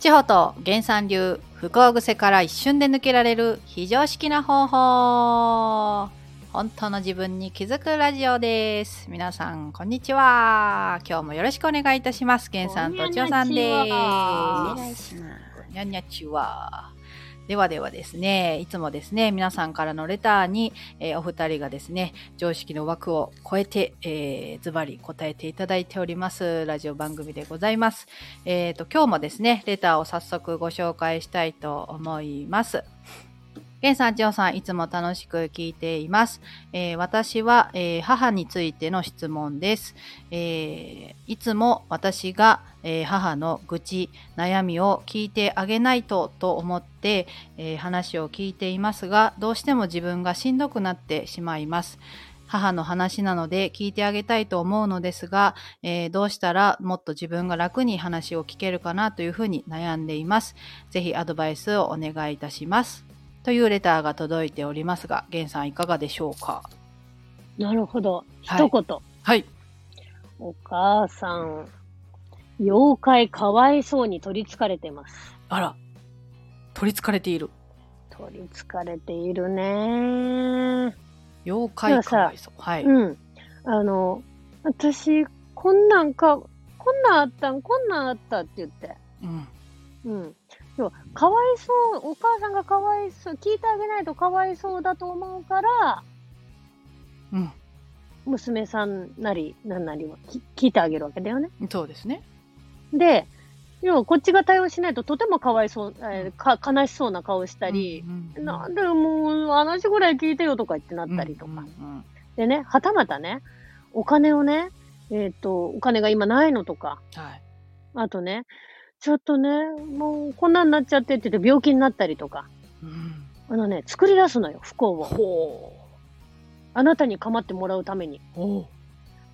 地方と原産流不幸癖から一瞬で抜けられる非常識な方法本当の自分に気づくラジオです。皆さんこんにちは。今日もよろしくお願いいたします。原さんと千代さんです。にゃんにゃちは。ではではですね、いつもですね、皆さんからのレターに、えーお二人がですね、常識の枠を超えて、えーズバリ答えていただいております、ラジオ番組でございます。えっ、と、今日もですね、レターを早速ご紹介したいと思います。ゲンさん、ジオさん、いつも楽しく聞いています。えー私は、えー母についての質問です。えーいつも私が、えー母の愚痴、悩みを聞いてあげないとと思って、えー話を聞いていますが、どうしても自分がしんどくなってしまいます。母の話なので聞いてあげたいと思うのですが、えーどうしたらもっと自分が楽に話を聞けるかなというふうに悩んでいます。ぜひアドバイスをお願いいたします。というレターが届いておりますが、ゲンさんいかがでしょうか？なるほど。はい一言。はい。お母さん、妖怪かわいそうに取り憑かれてます。あら、取り憑かれている。取り憑かれているね。妖怪かわいそう。はい。うん。あの、私、こんなんか、こんなんあったん、こんなんあったって言って。うん。うん。要は、かわいそう、お母さんがかわいそう、聞いてあげないとかわいそうだと思うから、うん。娘さんなり、なんなりはき聞いてあげるわけだよね。そうですね。で、要はこっちが対応しないととてもかわいそう、えーか悲しそうな顔したり、うんうんなんでもう話ぐらい聞いてよとか言ってなったりとか。うんうんでね、はたまたね、お金をね、えっ、と、お金が今ないのとか、はい。あとね、ちょっとね、もうこんなんなっちゃってって言って病気になったりとか、うん。あのね、作り出すのよ、不幸を。ほあなたに構ってもらうために。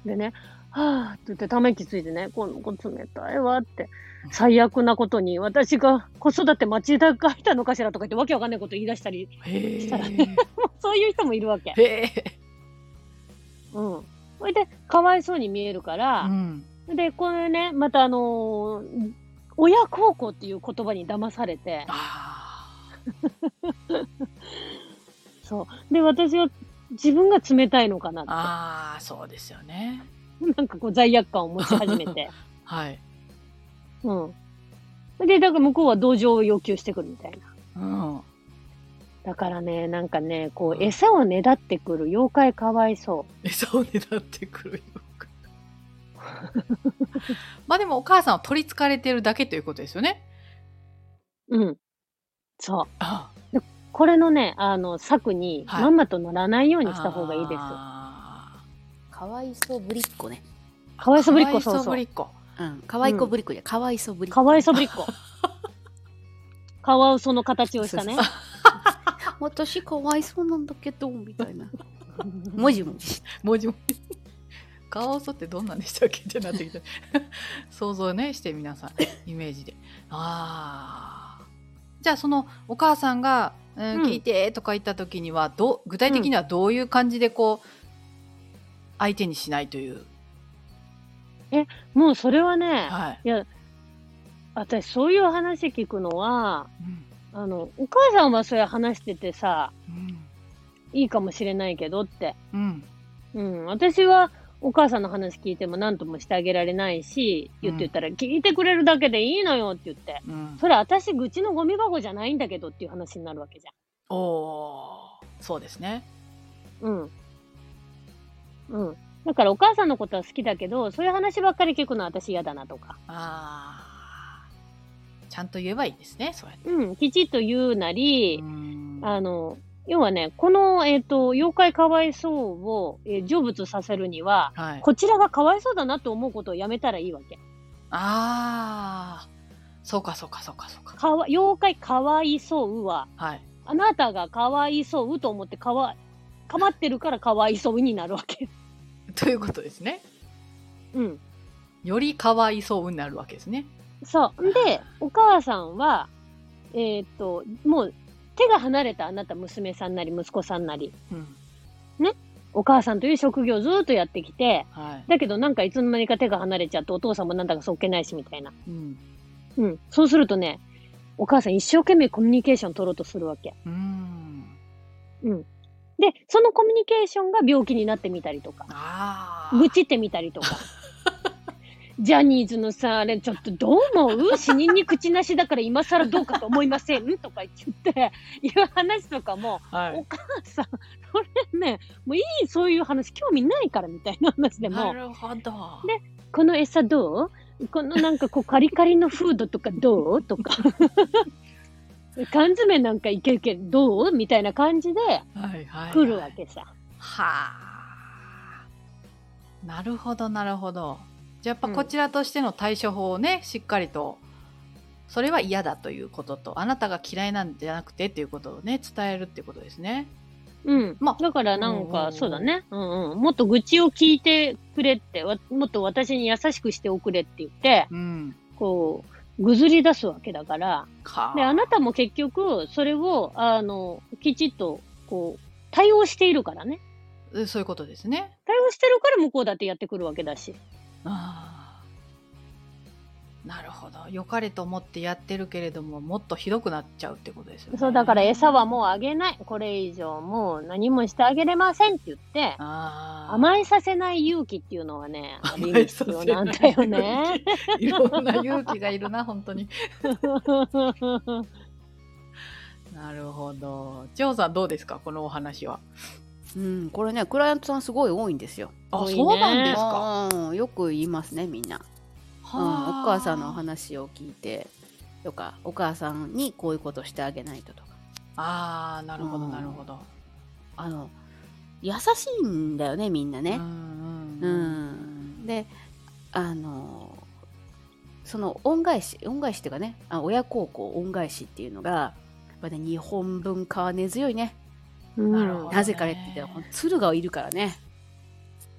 でね、はぁって言ってため息ついてね、この子冷たいわって。最悪なことに、私が子育て間違えたのかしらとか言ってわけわかんないこと言い出したり、へしたらえ。そういう人もいるわけ。うん。それで、かわいそうに見えるから、うん。で、これね、またあのー親孝行っていう言葉に騙されて、あ そう。で、私は自分が冷たいのかなっあ。ああ、そうですよね。て、なんかこう罪悪感を持ち始めて、はい。うん。で、だから向こうは同情を要求してくるみたいな。うん。だからね、なんかね、こう、餌をねだってくる妖怪かわいそ餌を狙ってくるよ。まあでもお母さんは取り憑かれてるだけということですよね。う。うん。そう。あこれのね、あの、策に、はいまんまと乗らないようにした方がいいです。あかわいそうぶりっ子ね。ーかわいそぶりっ子かわいそうそうぶりっ子。うん。かわいこぶりっ子じゃ、かわいそうぶりっ子。かわいそぶりっ子。カワウソの形をしたねそう。私かわいそうなんだけど、みたいな。もじもじして。文字も。カワウソってどんなんでしたっけってなってきた。想像ね、して皆さん、イメージで。ああ。じゃあそのお母さんが、うんうん聞いてとか言った時にはどう具体的にはどういう感じでこう相手にしないという、もうそれはね、はいいや、私そういう話聞くのは、うんあの、お母さんはそれ話しててさ、うんいいかもしれないけどって。うんうん、私はお母さんの話聞いても何ともしてあげられないし、言って言ったら、聞いてくれるだけでいいのよって言って。うん、それ私愚痴のゴミ箱じゃないんだけどっていう話になるわけじおおーそうですねゃん。うん。うん。だからお母さんのことは好きだけど、そういう話ばっかり聞くのは私嫌だなとか。あーちゃんと言えばいいですねそうやってうん、きちっと言うなり、うんあの、要はね、この、えっ、と、妖怪かわいそうを、えー成仏させるには、はい、こちらがかわいそうだなと思うことをやめたらいいわけ。ああそうかそうかそうかそうかかわ妖怪かわいそうは、はいあなたがかわいそうと思ってかわ、かまってるからかわいそうになるわけ。ということですねうん。よりかわいそうになるわけですねそう。で、お母さんは、えっ、と、もう、手が離れたあなた娘さんなり息子さんなり、うんお母さんという職業をずっとやってきて、はいだけどなんかいつの間にか手が離れちゃってお父さんもなんだかそっけないしみたいな。うんうん。そうするとね、お母さん一生懸命コミュニケーション取ろうとするわけ。うん。で、そのコミュニケーションが病気になってみたりとか。愚痴ってみたりとか。ジャニーズのさ、あれちょっとどう思う？死人に口なしだから今更どうかと思いません？とか言って、いう話とかも、はい。お母さん、それね、もういい、そういう話興味ないからみたいな話でも、なるほど。でこの餌どう？このなんかこうカリカリのフードとかどう？とか。缶詰なんかいけるけどどうみたいな感じではいはい。来るわ。けさ。はあ。なるほど、なるほど。じゃあやっぱこちらとしての対処法をね、しっかりと、それは嫌だということと、あなたが嫌いなんじゃなくてっていうことをね、伝えるっていうことですね。うん。まあだからなんか、そうだね。うんうん。もっと愚痴を聞いてくれって、わもっと私に優しくしておくれって言って、うん。こう、ぐずり出すわけだから。かで、あなたも結局、それを、あの、きちっと、こう、対応しているからね。えそういうことですね。対応してるから向こうだってやってくるわけだし。ああ。なるほど。良かれと思ってやってるけれども、もっとひどくなっちゃうってことですよね。そう、だから餌はもうあげない。これ以上もう何もしてあげれませんって言って。甘えさせない勇気っていうのはね、ある意味必要なんだよね。いろんな勇気がいるな、本当に。なるほど。ジョーさんどうですか？このお話は。うん、これね、クライアントさんすごい多いんですよ。あ、そうなんですか？うん、よく言いますね、みんな。うん、お母さんのお話を聞いて、とか、お母さんにこういうことしてあげないととか。ああ、なるほど、うんなるほど。あの、優しいんだよね、みんなね。うんうんで、あの、その恩返し、恩返しっていうかね、あ親孝行恩返しっていうのが、やっぱね、日本文化は根強いね。うんなるほどなぜかねって言ったら、鶴がいるからね。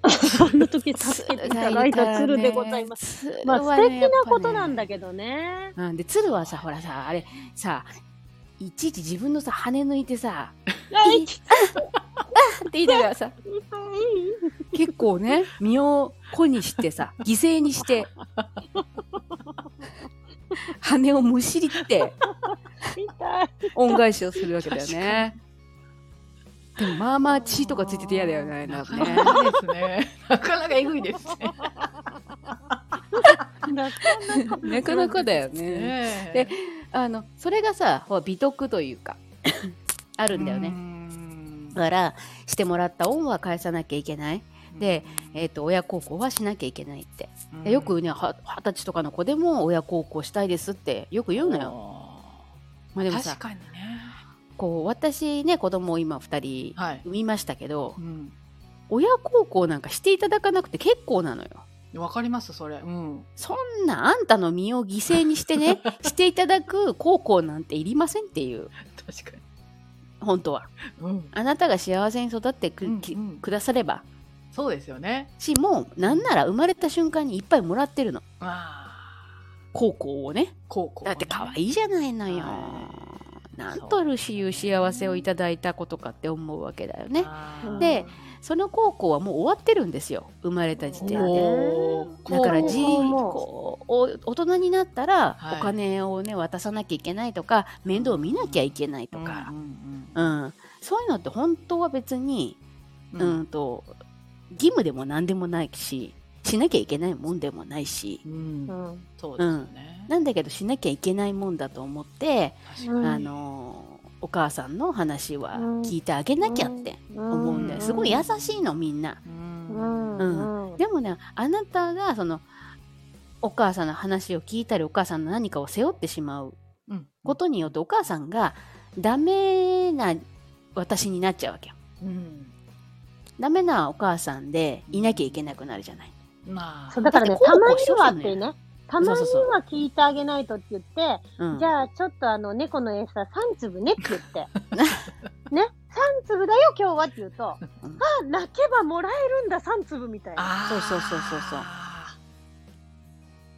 そんな時助けていただいた鶴でございます。すまあ素敵なことなんだけどね。うん、で、鶴はさ、ほらさ、あれ、さ、いちいち自分のさ、羽抜いてさ、あいって言いながらさ、結構ね、身を粉にしてさ、犠牲にして、羽をむしりって。恩返しをするわけだよね。でも、まあまあ血とかついてて嫌だよね。ななんかかね。ですね。なかなかえぐいですね。なかなか。なかなかだよね。ねであの、それがさ、ほら美徳というか、あるんだよね。ねだから、してもらった恩は返さなきゃいけない。で、えっ、と、親孝行はしなきゃいけないって。でよくね、は二十歳とかの子でも親孝行したいですってよく言うのよ。よ。まあでもさ確、かにね。こう、私ね、子供を今二人はい。産みましたけどう、ん。親孝行なんかしていただかなくて結構なのよ。わかります、それ。うん。そんなあんたの身を犠牲にしてね、していただく孝行なんていりませんっていう、確かに。本当は。うん。あなたが幸せに育ってく,き、うんうんくだされば。そうですよね。し、もう、なんなら生まれた瞬間にいっぱいもらってるの。孝行をね。高校、だって可愛いじゃないのよ。はなんとるしいう幸せをいただいたことかって思うわけだよね。でその孝行はもう終わってるんですよ。生まれた時点で。だからじこうお大人になったらはいお金をね渡さなきゃいけないとか面倒見なきゃいけないとかう、んううんんそういうのって本当は別に、うんうん、と義務でも何でもないししなきゃいけないもんでもないしうんうん。そうですよね。なんだけどしなきゃいけないもんだと思って、あのお母さんの話はうん聞いてあげなきゃって思うんだよ、すごい優しいのみんな。ううんん。うん。でもねあなたがそのお母さんの話を聞いたりお母さんの何かを背負ってしまううんことによってお母さんがダメな私になっちゃうわけよ。うんダメなお母さんでいなきゃいけなくなるじゃない。まあそう、だからね、たまにはってね、たまには聞いてあげないとって言って、うん、じゃあちょっとあの、猫の餌3粒ねって言って、ね、3粒だよ今日はって言うと、あ、うん。泣けばもらえるんだ3粒みたいな。そうそうそうそうそう。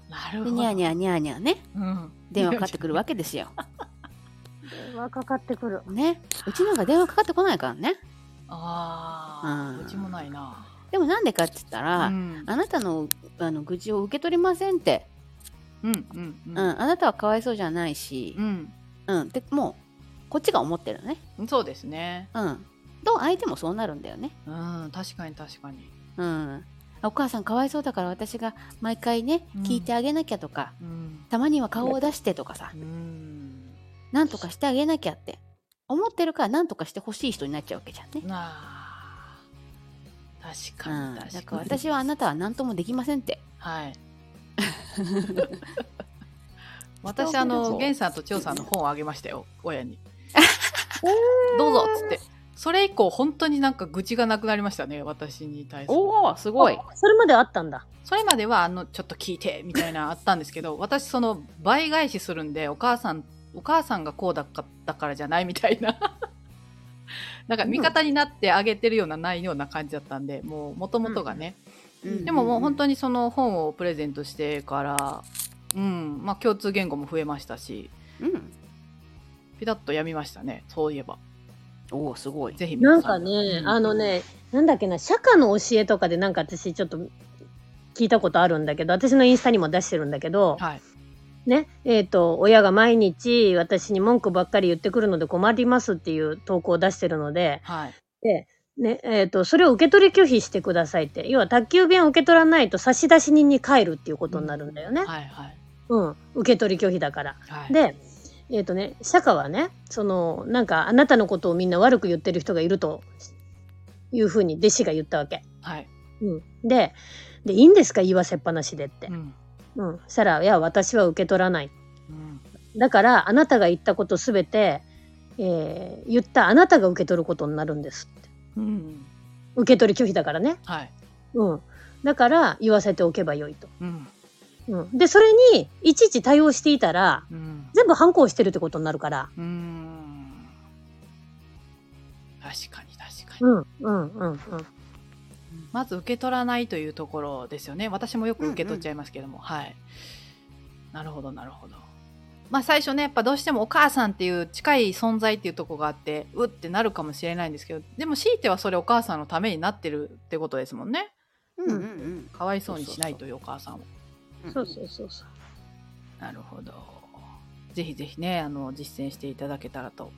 なるほど。でニャーニャーニャーニャーね。うん。電話かかってくるわけですよ。電話かかってくる。ね？うちなんか電話かかってこないからね。あうん。あ、うちもないな。でもなんでかって言ったら、うん。あなたのあの愚痴を受け取りませんってうんうんうん、あなたはかわいそうじゃないしう、んうん、でもうこっちが思ってるのね。うんそうですねうん。と相手もそうなるんだよね。うん確かに確かにうん。お母さんかわいそうだから私が毎回ねうん聞いてあげなきゃとか、うんたまには顔を出してとかさ、うんなんとかしてあげなきゃって思ってるからなんとかしてほしい人になっちゃうわけじゃんね。なあ確うかん、に確かにだから私はあなたは何ともできませんって。はい 私あの源さんと千代さんの本をあげましたよ親に。どうぞっつって。それ以降本当になんか愚痴がなくなりましたね私に対する。おおすごい。それまであったんだ。それまではあのちょっと聞いてみたいなあったんですけど 私その倍返しするんでお母さんお母さんがこうだったからじゃないみたいな。なんか味方になってあげてるようなないような感じだったんでもうもともとがね、でももう本当に。にその本をプレゼントしてからうん。まあ共通言語も増えましたし。うん。ピタッとやみましたね。そういえば。おおすごい。ぜひなん皆さん。かね、うん。あのね、なんだっけな、釈迦の教えとかでなんか私ちょっと聞いたことあるんだけど、私のインスタにも出してるんだけど、はい。ね、えっ、と、親が毎日私に文句ばっかり言ってくるので困りますっていう投稿を出してるので、はい。で、ね、えっ、と、それを受け取り拒否してくださいって。要は宅急便を受け取らないと差出人に帰るっていうことになるんだよね。はいはいうん。受け取り拒否だから。はいで、えっ、とね、釈迦はね、その、なんか、あなたのことをみんな悪く言ってる人がいるというふうに弟子が言ったわけ。はいうん。で、で、いいんですか？言わせっぱなしでってう。んうん。そしたら、いや、私は受け取らない。うんだから、あなたが言ったことすべて、えー言ったあなたが受け取ることになるんですって。うん受け取り拒否だからね。はいうん。だから、言わせておけばよいと。うんうん。で、それに、いちいち対応していたら、うん全部反抗してるってことになるから。うーん確かに確かに、うん、うん、うん、うん。まず受け取らないというところですよね私もよく受け取っちゃいますけども、はいなるほどなるほどまあ最初ねやっぱどうしてもお母さんっていう近い存在っていうところがあってうってなるかもしれないんですけどでも強いてはそれお母さんのためになってるってことですもんね。うんうんうん。かわいそうにしないというお母さんを。そうそうそう。そう。なるほど。ぜひぜひねあの実践していただけたらと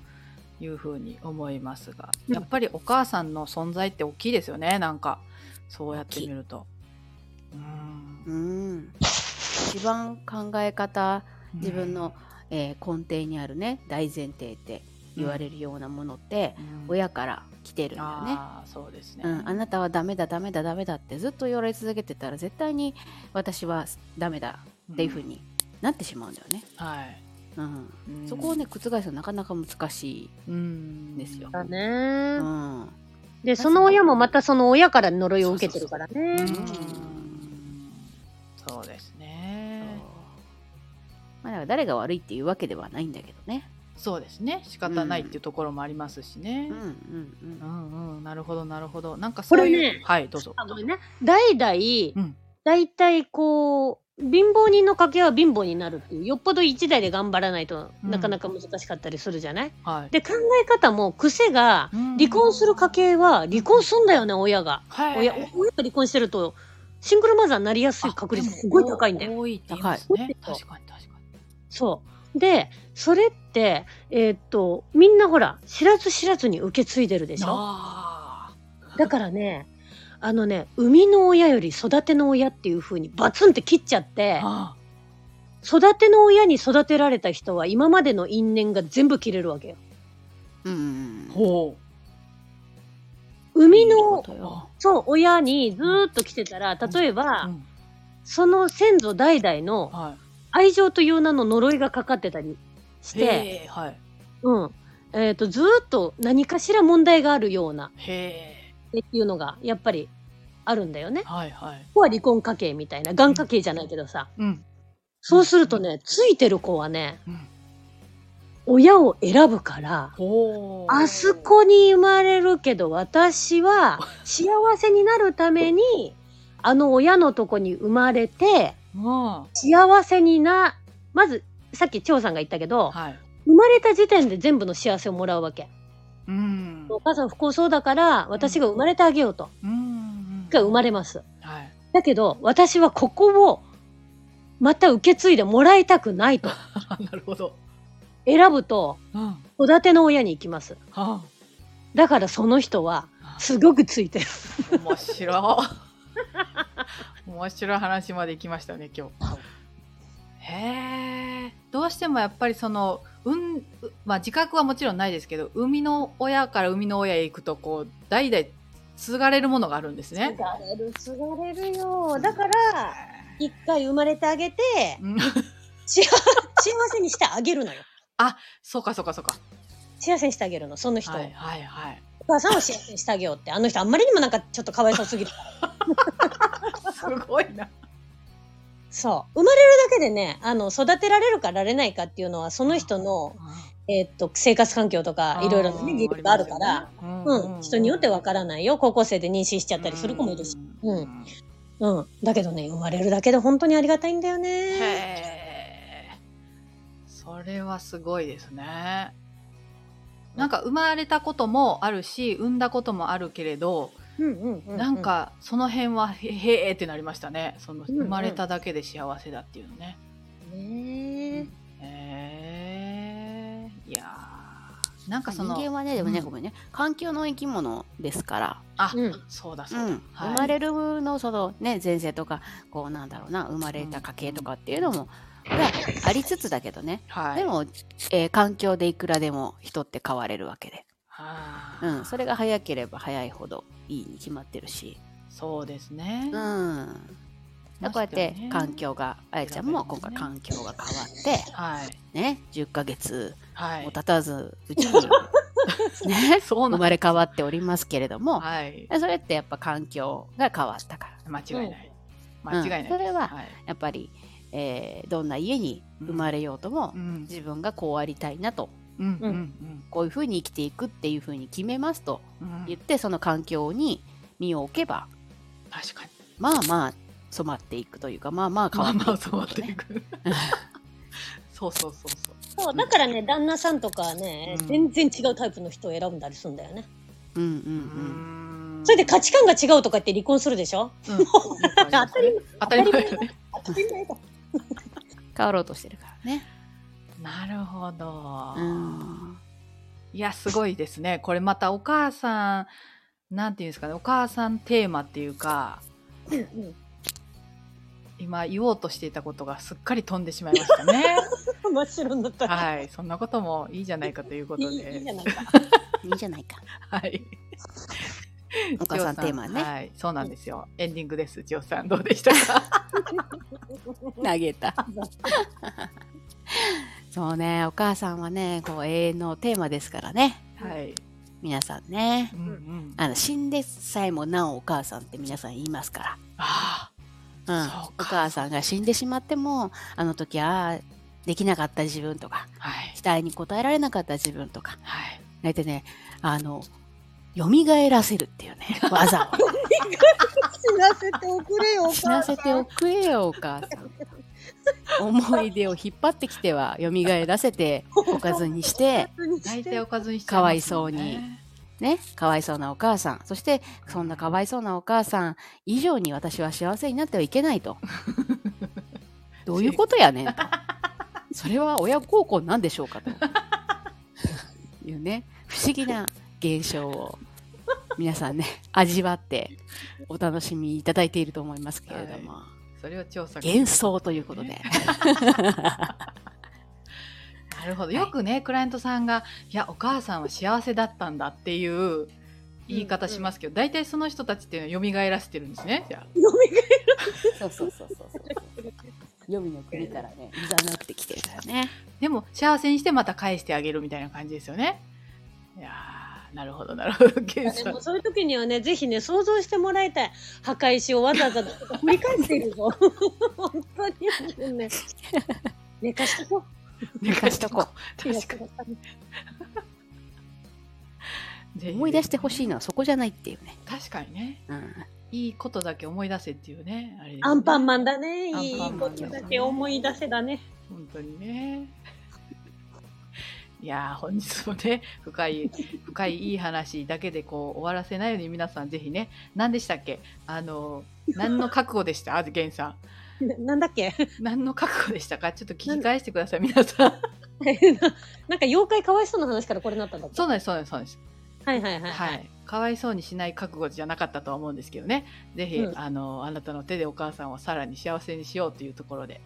いうふうに思いますが。うん。やっぱりお母さんの存在って大きいですよねなんか。そうやってみると。うん。うん。一番考え方自分の、えー根底にあるね大前提って言われるようなものって、うん。親から来てるんだよね。ああそうですね、うん、あなたはダメだダメだダメだってずっと言われ続けてたら絶対に私はダメだっていう風になってしまうんだよね。はい、うん、うん。そこをね覆すのはなかなか難しうんですよ。だい。ね。う。ん、で、その親もまたその親から呪いを受けてるからね。うんうんそうですねまあ、だから誰が悪いっていうわけではないんだけどね。そうですね。仕方ないっていうところもありますしね。うん。うんううん。んうん。なるほどなるほど。なんかそういうこれねはいどうぞ。あ、ごめんね。代々、うん。だいたいこう、貧乏人の家系は貧乏になるっていう、よっぽど一代で頑張らないとうん。なかなか難しかったりするじゃない、はい。で、考え方も癖が、うん。離婚する家系は離婚すんだよね、親が。はい。親、親が離婚してると、シングルマザーになりやすい確率すごい高いんだよ。多いって言いますね高い。確かに確かにそう。で、それって、えーっと、みんなほら、知らず知らずに受け継いでるでしょ？あだからね、あのね、生みの親より育ての親っていう風にバツンって切っちゃって育ての親に育てられた人は今までの因縁が全部切れるわけよ。うん。ほ生みの、そう、親にずーっと来てたら、例えうば、うん。その先祖代々のは愛情という名の呪いがかかってたりしい。て、うん。えっ、と、ずーっと何かしら問題があるような、へえっていうのが、やっぱりあるんだよね。はいはい。ここは離婚家系みたいな、がん家系じゃないけどさ。うん。そうするとね、ついてる子はね、うん。親を選ぶから、あそこに生まれるけど、私は幸せになるために、あの親のとこに生まれて、ま幸せにな、まず、さっき張さんが言ったけど、あはい生まれた時点で全部の幸せをもらうわけ。うんお母さん不幸そうだから、私が生まれてあげようと。うんが生まれます。はいだけど、私はここをまた受け継いでもらいたくないと なるほど。選ぶと、うん。育ての親に行きます。はだからその人は、あ、すごくついてる。面白い。面白い話まで行きましたね、今日。へえ。どうしてもやっぱりその、うん、うまあ自覚はもちろんないですけど、生みの親から生みの親へ行くと、こう、代々継がれるものがあるんですね。がれる、継がれるよ。だから、一回生まれてあげて、うん幸幸せにしてあげるのよ。そうかそうかそうか。幸せにしてあげるの、その人を。はいはいはい。お母さんを幸せにしてあげようって。あの人あんまりにもなんかちょっとかわいそうすぎるから。すごいな。そう。生まれるだけでね、あの、育てられるかられないかっていうのは、その人の、えーっと、生活環境とか、いろいろなね、理由があるから、うん、人によってわからないよ。高校生で妊娠しちゃったりする子もいるし。うんうん。だけどね、生まれるだけで本当にありがたいんだよね。へえ。それはすごいですね。なんか生まれたこともあるし、産んだこともあるけれど。なん、かその辺はへへーってなりましたね。その生まれただけで幸せだっていうのね。ねへえ。いやー。なんかその人間はねでもね、うん。ごめんね。環境の生き物ですから、あ、うん。そうだそううだ。ん生まれるのそのね前世とかこうなんだろうな生まれた家系とかっていうのも、がありつつだけどね、はい。でも、えー環境でいくらでも人って変われるわけで、はあうん、それが早ければ早いほどいいに決まってるし、そうですね。うん、でこうやって環境があやちゃんも今回環境が変わってはい。ね10ヶ月はいも。経たずうちに ねそう生まれ変わっておりますけれども、はい。それってやっぱ環境が変わったから。間違いない。間違いない。うんそれははい。やっぱり、えーどんな家に生まれようとも、うん。自分がこうありたいなとうん。うん。こういうふうに生きていくっていうふうに決めますとうん。言ってその環境に身を置けば確かに。まあまあ染まっていくというかまあまあ変わまあっていくまあそうっていく。そうそうそうそう。そう、だからね、旦那さんとかね、うん全然違うタイプの人を選んだりするんだよね。うんうんううんんそれで価値観が違うとか言って離婚するでしょ？うん 当たり当たり前だね。当たり前だ。変わろうとしてるからね。なるほど。うんいや、すごいですね。これまたお母さん、なんていうんですかね、お母さんテーマっていうか、うんうん今言おうとしていたことがすっかり飛んでしまいましたね。真っ白になった。はい。そんなこともいいじゃないかということいいいいじゃで。ないか。いいじゃないか。はい。お母さんテーマね。はい。そうなんですよ。エンディングです。ジオさん、どうでしたか？投げた。そうね、お母さんはね、こう永遠のテーマですからね。はい。皆さんねう。んうん。あの死んでさえもなおお母さんって皆さん言いますかあら、うん、そうかお母さんが死んでしまってもあの時ああできなかった自分とかあ。はい。期待に応えられなかった自分とかはい。大体ねあの蘇らせるっていうね 技を 死なせておくれよ、お母さん死なせておくれよお母さん 思い出を引っ張ってきては蘇らせて おかずにして大体おかずにかわいそうにね、かわいそうなお母さん。そして、そんなかわいそうなお母さん以上に私は幸せになってはいけないと。どういうことやねんと。それは親孝行なんでしょうかと。いうね、不思議な現象を皆さんね、味わってお楽しみいただいていると思いますけれども、それを調査幻想ということで。なるほど。よくね、クライアントさんが、いや、お母さんは幸せだったんだっていう言い方しますけど、大体その人たちっていうのは蘇らせてるんですね。じゃあ。そうそうそうそうそう。黄泉の国からね、いざなってきてるからね。でも、幸せにしてまた返してあげるみたいな感じですよね。いやー、なるほど、なるほど。でもそういう時にはね、ぜひね、想像してもらいたい。墓石をわざわざ振り返っているぞ。本当に。ね、寝かしとこう。寝かしとこう。確かに。に。思い出してほしいのはそこじゃないっていうね。確かにね。うん。いいことだけ思い出せっていうね。ねアンパンマンだね。いいことだけ思い出せだね。本当にね。いやー本日もね 深い深いいい話だけでこう終わらせないように皆さんぜひね何でしたっけ？あの何の覚悟でした？あ源さんななんだっけ？何の覚悟でしたか？ちょっと聞き返してください、皆さん。なんか妖怪かわいそうな話からこれになったんだそうなんです、そうなんです、そうなんです。はいはいはい。はい。かわいそうにしない覚悟じゃなかったとは思うんですけどね。ぜひ、うんあの、あなたの手でお母さんをさらに幸せにしようというところで。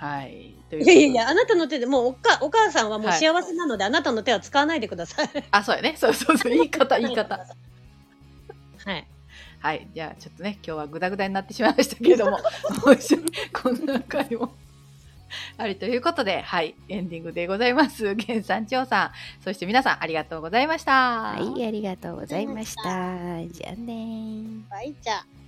はい。といういやいやいや、あなたの手でもうおかお母さんはもうはい幸せなので、あなたの手は使わないでください。あ、そうやね。そうそうそう。言い方、言い方。はい。はい。じゃあ、ちょっとね、今日はグダグダになってしまいましたけれども、もう一緒にこんな回も。ありということで、はい、エンディングでございます。源さん、千代さん、そして皆さんありがとうございました。はい、ありがとうございました。じゃあねー。バイチャ。